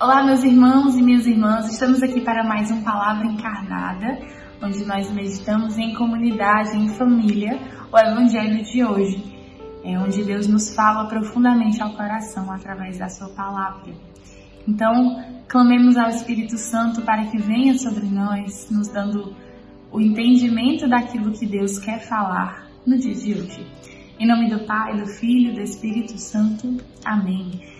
Olá, meus irmãos e minhas irmãs, estamos aqui para mais um Palavra Encarnada, onde nós meditamos em comunidade, em família, o Evangelho de hoje, é onde Deus nos fala profundamente ao coração através da Sua palavra. Então, clamemos ao Espírito Santo para que venha sobre nós, nos dando o entendimento daquilo que Deus quer falar no dia de hoje. Em nome do Pai, do Filho e do Espírito Santo. Amém.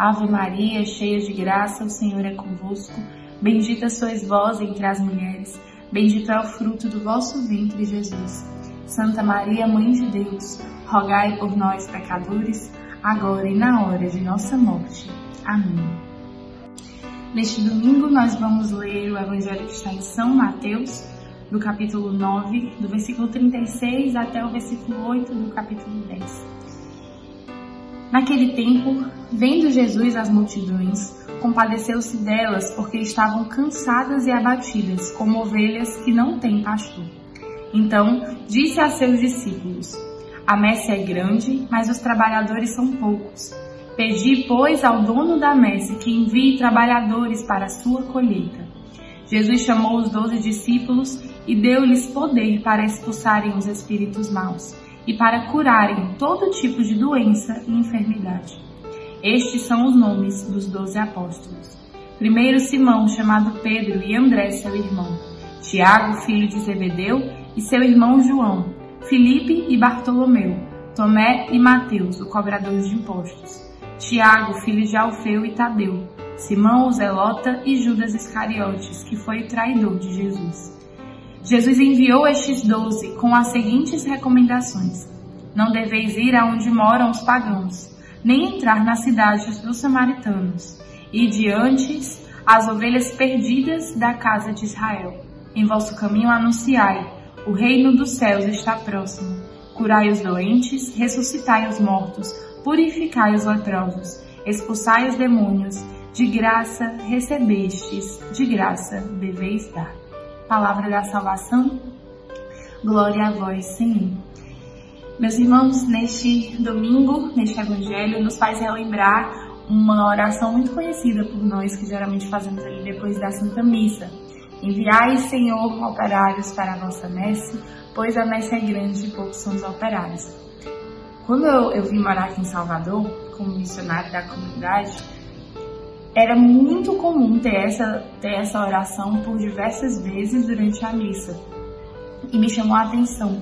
Ave Maria, cheia de graça, o Senhor é convosco. Bendita sois vós entre as mulheres, bendito é o fruto do vosso ventre, Jesus. Santa Maria, Mãe de Deus, rogai por nós, pecadores, agora e na hora de nossa morte. Amém. Neste domingo, nós vamos ler o Evangelho que está em São Mateus, do capítulo 9, do versículo 36 até o versículo 8 do capítulo 10. Naquele tempo, vendo Jesus as multidões, compadeceu-se delas porque estavam cansadas e abatidas, como ovelhas que não têm pastor. Então disse a seus discípulos: A messe é grande, mas os trabalhadores são poucos. Pedi, pois, ao dono da messe que envie trabalhadores para a sua colheita. Jesus chamou os doze discípulos e deu-lhes poder para expulsarem os espíritos maus e para curarem todo tipo de doença e enfermidade. Estes são os nomes dos doze apóstolos. Primeiro Simão, chamado Pedro, e André, seu irmão. Tiago, filho de Zebedeu, e seu irmão João. Filipe e Bartolomeu. Tomé e Mateus, o cobrador de impostos. Tiago, filho de Alfeu e Tadeu. Simão, o Zelota e Judas Iscariotes, que foi o traidor de Jesus. Jesus enviou estes doze com as seguintes recomendações: Não deveis ir aonde moram os pagãos, nem entrar nas cidades dos samaritanos, e diante as ovelhas perdidas da casa de Israel. Em vosso caminho anunciai: o reino dos céus está próximo. Curai os doentes, ressuscitai os mortos, purificai os leprosos, expulsai os demônios. De graça recebestes, de graça deveis dar palavra da salvação. Glória a vós, Senhor. Meus irmãos, neste domingo, neste evangelho, nos faz relembrar uma oração muito conhecida por nós que geralmente fazemos ali depois da Santa Missa. Enviai, Senhor, operários para a nossa messe, pois a messe é grande e poucos são os operários. Quando eu, eu vim morar aqui em Salvador, como missionário da comunidade, era muito comum ter essa, ter essa oração por diversas vezes durante a missa. E me chamou a atenção.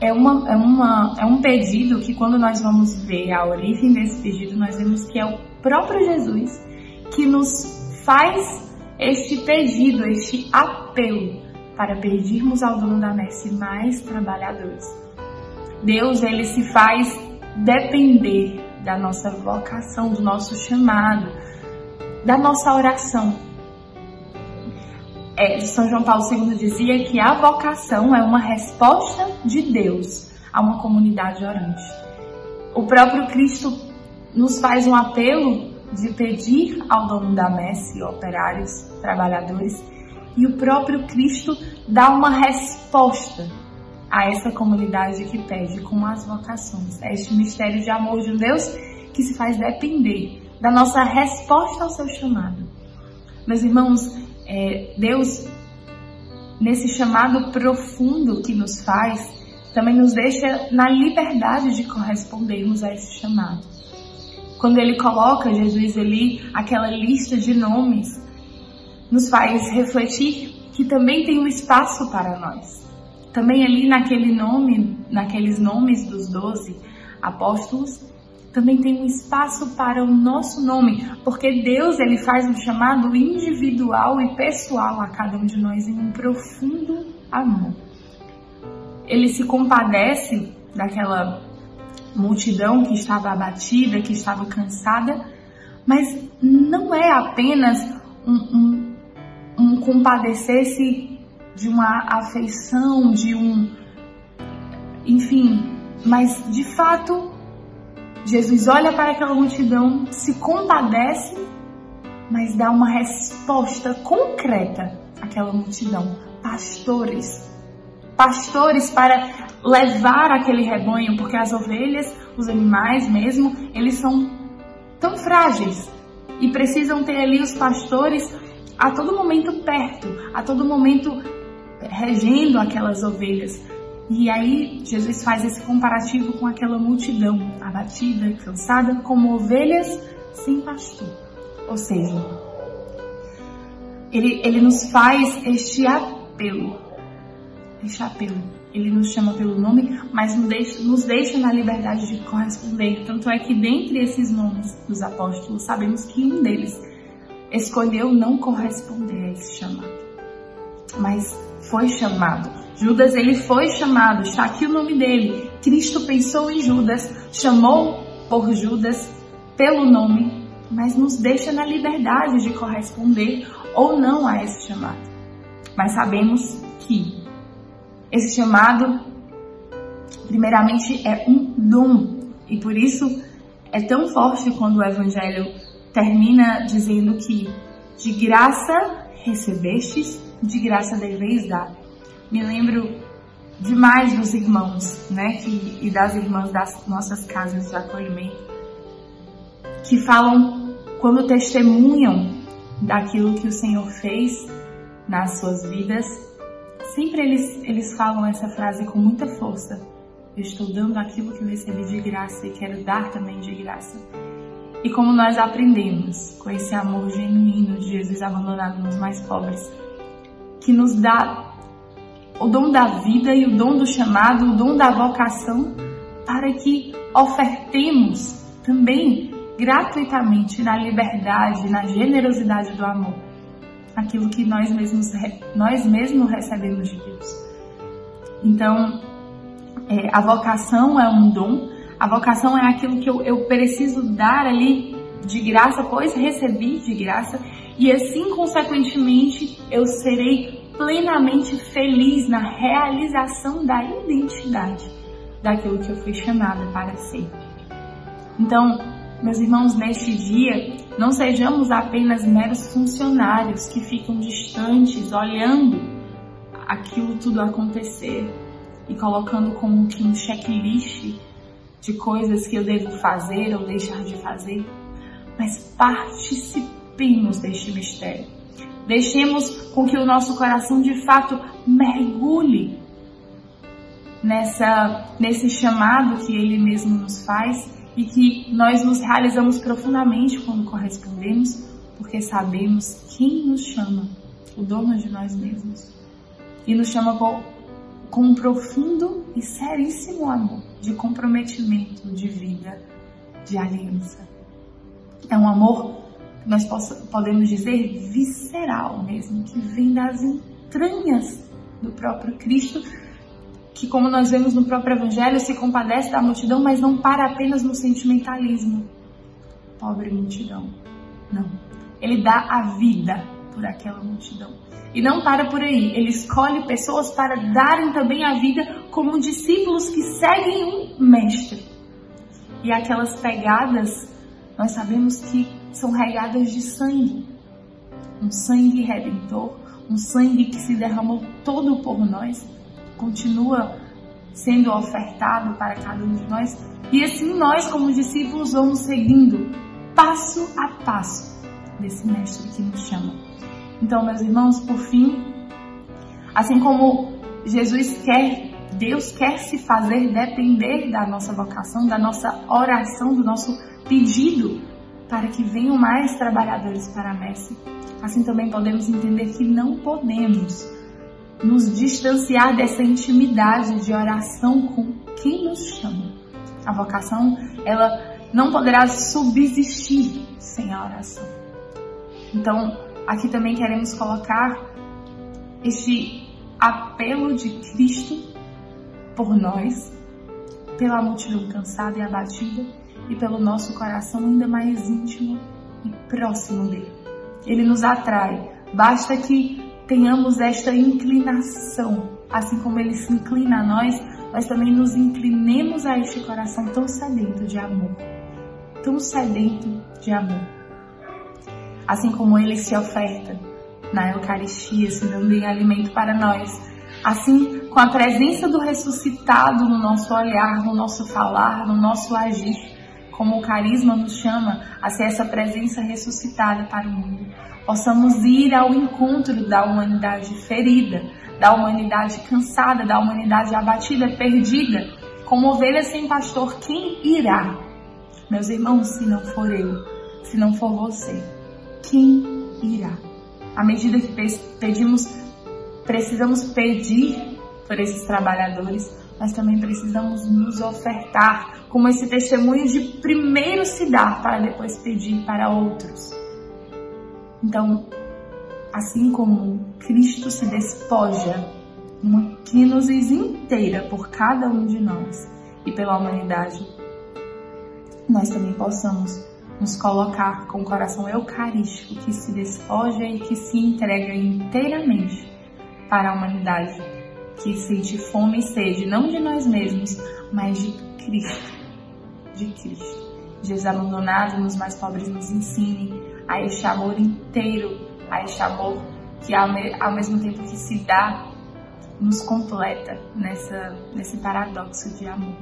É, uma, é, uma, é um pedido que, quando nós vamos ver a origem desse pedido, nós vemos que é o próprio Jesus que nos faz este pedido, este apelo para pedirmos ao dono da messe mais trabalhadores. Deus, ele se faz depender da nossa vocação, do nosso chamado, da nossa oração. É, São João Paulo II dizia que a vocação é uma resposta de Deus a uma comunidade orante. O próprio Cristo nos faz um apelo de pedir ao dono da messe, operários, trabalhadores, e o próprio Cristo dá uma resposta a essa comunidade que pede com as vocações. É este mistério de amor de Deus que se faz depender da nossa resposta ao seu chamado. Meus irmãos, é, Deus, nesse chamado profundo que nos faz, também nos deixa na liberdade de correspondermos a esse chamado. Quando ele coloca Jesus ali, aquela lista de nomes, nos faz refletir que também tem um espaço para nós. Também ali naquele nome, naqueles nomes dos doze apóstolos, também tem um espaço para o nosso nome, porque Deus ele faz um chamado individual e pessoal a cada um de nós em um profundo amor. Ele se compadece daquela multidão que estava abatida, que estava cansada, Mas não é apenas um, um, um compadecer-se de uma afeição, de um. Enfim, mas de fato, Jesus olha para aquela multidão, se compadece, mas dá uma resposta concreta àquela multidão. Pastores. Pastores para levar aquele rebanho, porque as ovelhas, os animais mesmo, eles são tão frágeis e precisam ter ali os pastores a todo momento perto, a todo momento regendo aquelas ovelhas. E aí Jesus faz esse comparativo com aquela multidão abatida, cansada, como ovelhas sem pastor. Ou seja, ele, ele nos faz este apelo, este apelo. Ele nos chama pelo nome, mas nos deixa, nos deixa na liberdade de corresponder. Tanto é que dentre esses nomes dos apóstolos, sabemos que um deles escolheu não corresponder a esse chamado. Mas foi chamado. Judas, ele foi chamado, está aqui o nome dele. Cristo pensou em Judas, chamou por Judas pelo nome, mas nos deixa na liberdade de corresponder ou não a esse chamado. Mas sabemos que esse chamado, primeiramente, é um dom e por isso é tão forte quando o Evangelho termina dizendo que de graça recebestes, de graça deveis dar. Me lembro demais dos irmãos, né, que, e das irmãs das nossas casas de acolhimento, que falam quando testemunham daquilo que o Senhor fez nas suas vidas, sempre eles, eles falam essa frase com muita força. Eu estou dando aquilo que eu recebi de graça e quero dar também de graça. E como nós aprendemos com esse amor genuíno de Jesus abandonado nos mais pobres, que nos dá o dom da vida e o dom do chamado, o dom da vocação, para que ofertemos também gratuitamente na liberdade, na generosidade do amor, aquilo que nós mesmos, nós mesmos recebemos de Deus. Então, é, a vocação é um dom, a vocação é aquilo que eu, eu preciso dar ali de graça, pois recebi de graça, e assim, consequentemente, eu serei plenamente feliz na realização da identidade daquilo que eu fui chamada para ser. Então, meus irmãos, neste dia, não sejamos apenas meros funcionários que ficam distantes, olhando aquilo tudo acontecer e colocando como que um checklist de coisas que eu devo fazer ou deixar de fazer, mas participemos deste mistério Deixemos com que o nosso coração de fato mergulhe nessa, nesse chamado que Ele mesmo nos faz e que nós nos realizamos profundamente quando correspondemos, porque sabemos quem nos chama, o dono de nós mesmos. E nos chama com, com um profundo e seríssimo amor, de comprometimento, de vida, de aliança. É um amor nós podemos dizer visceral mesmo, que vem das entranhas do próprio Cristo, que como nós vemos no próprio Evangelho, se compadece da multidão, mas não para apenas no sentimentalismo. Pobre multidão. Não. Ele dá a vida por aquela multidão. E não para por aí. Ele escolhe pessoas para darem também a vida como discípulos que seguem um mestre. E aquelas pegadas, nós sabemos que são regadas de sangue. Um sangue redentor, um sangue que se derramou todo por nós, continua sendo ofertado para cada um de nós. E assim nós, como discípulos, vamos seguindo passo a passo desse mestre que nos chama. Então, meus irmãos, por fim, assim como Jesus quer, Deus quer se fazer depender da nossa vocação, da nossa oração, do nosso pedido para que venham mais trabalhadores para a messe. Assim também podemos entender que não podemos nos distanciar dessa intimidade de oração com quem nos chama. A vocação, ela não poderá subsistir sem a oração. Então, aqui também queremos colocar este apelo de Cristo por nós, pela multidão cansada e abatida, e pelo nosso coração ainda mais íntimo e próximo dele. Ele nos atrai. Basta que tenhamos esta inclinação, assim como ele se inclina a nós, nós também nos inclinemos a este coração tão sedento de amor, tão sedento de amor. Assim como ele se oferta na Eucaristia, se dando em alimento para nós, assim com a presença do ressuscitado no nosso olhar, no nosso falar, no nosso agir, como o carisma nos chama a ser essa presença ressuscitada para o mundo, possamos ir ao encontro da humanidade ferida, da humanidade cansada, da humanidade abatida, perdida, como ovelha sem pastor, quem irá? Meus irmãos, se não for eu, se não for você, quem irá? À medida que pedimos, precisamos pedir por esses trabalhadores, mas também precisamos nos ofertar como esse testemunho de primeiro se dar para depois pedir para outros. Então, assim como Cristo se despoja uma quinosis inteira por cada um de nós e pela humanidade, nós também possamos nos colocar com o coração eucarístico que se despoja e que se entrega inteiramente para a humanidade que sente fome e sede, não de nós mesmos, mas de Cristo. De Cristo. Jesus abandonado nos mais pobres nos ensine a este amor inteiro, a este amor que ao, mesmo tempo que se dá, nos completa nessa, nesse paradoxo de amor.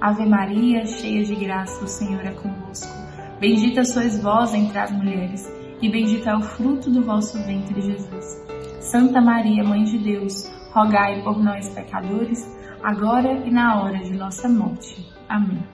Ave Maria, cheia de graça, o Senhor é convosco. Bendita sois vós entre as mulheres, e bendito é o fruto do vosso ventre, Jesus. Santa Maria, Mãe de Deus, rogai por nós, pecadores, agora e na hora de nossa morte. Amém.